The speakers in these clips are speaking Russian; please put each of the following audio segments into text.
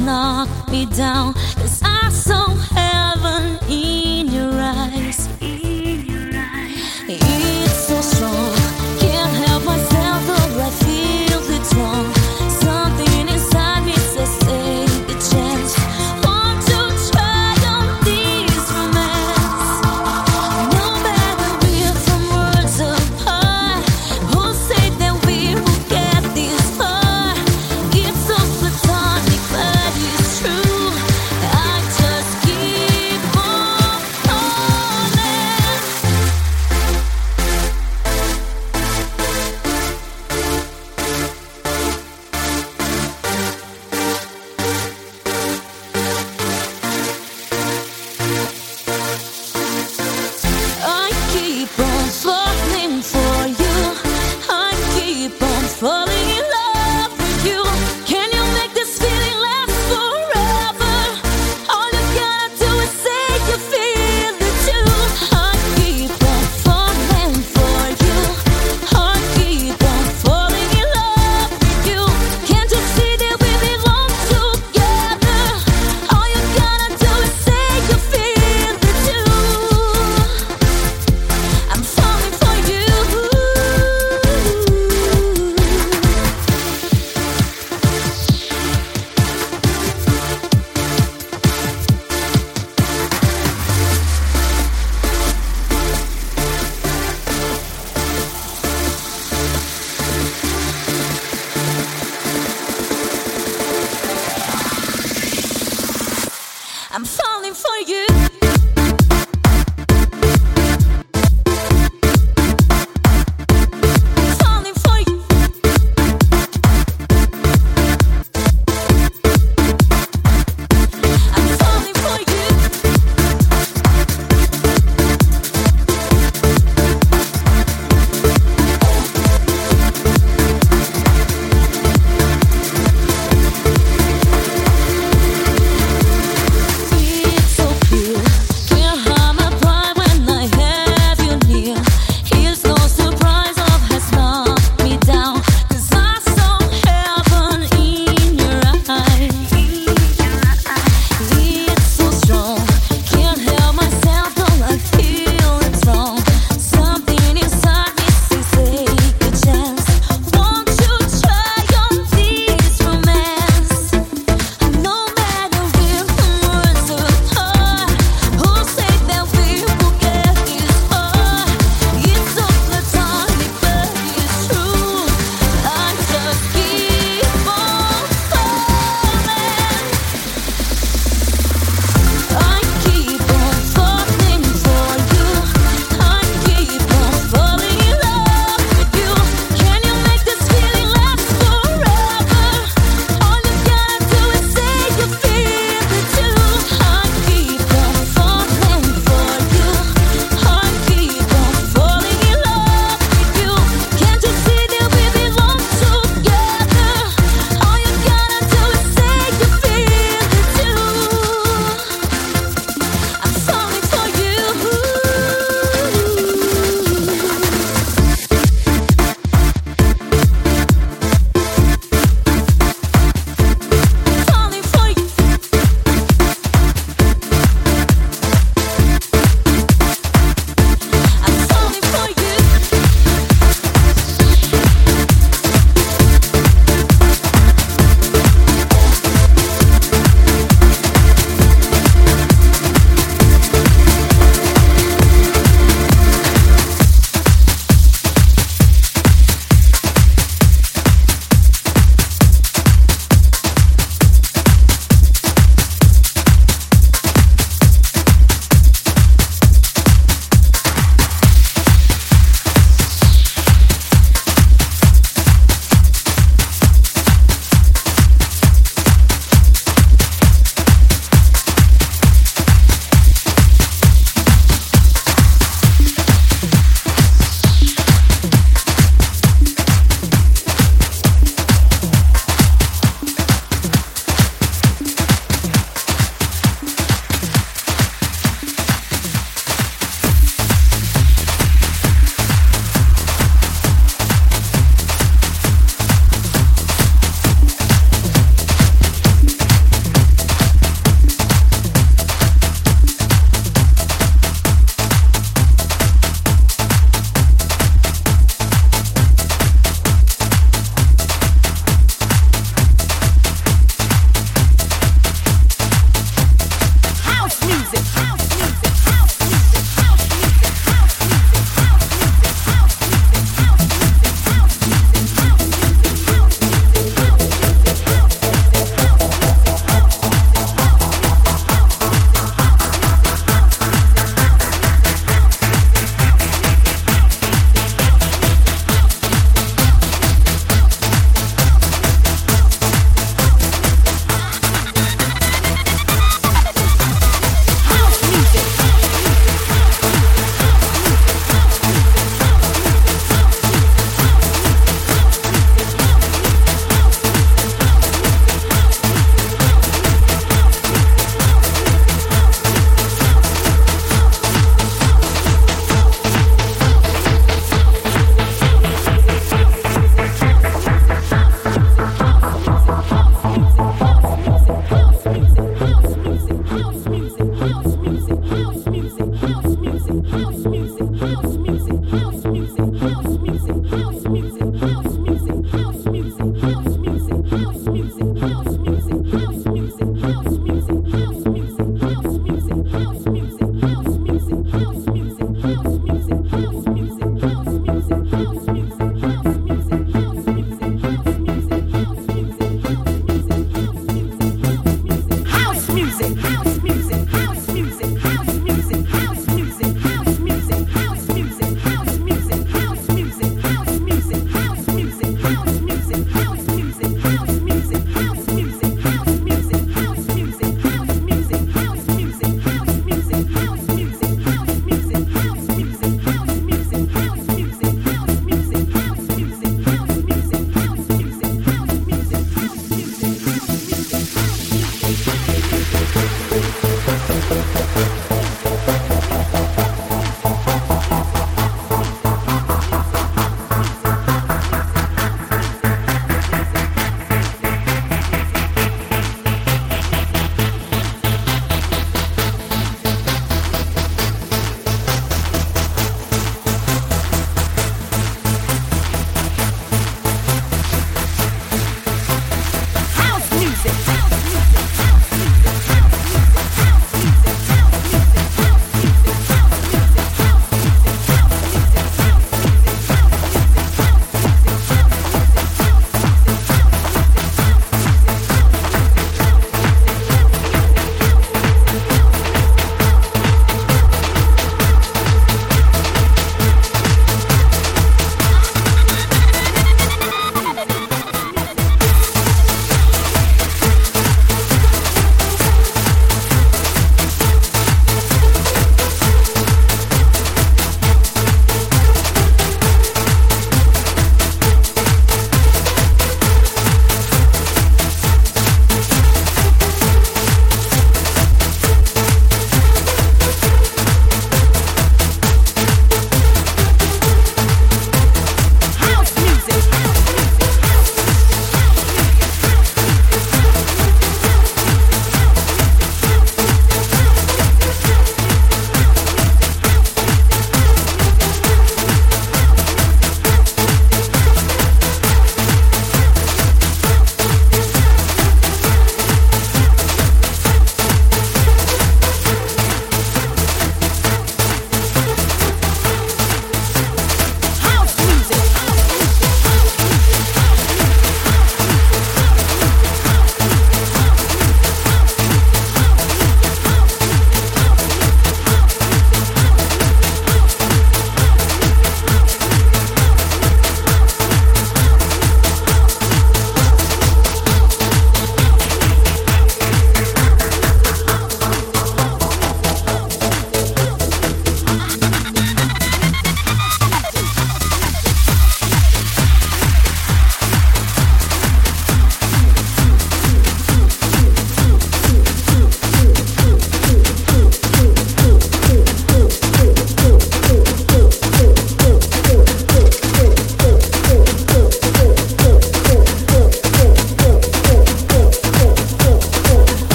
love has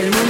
del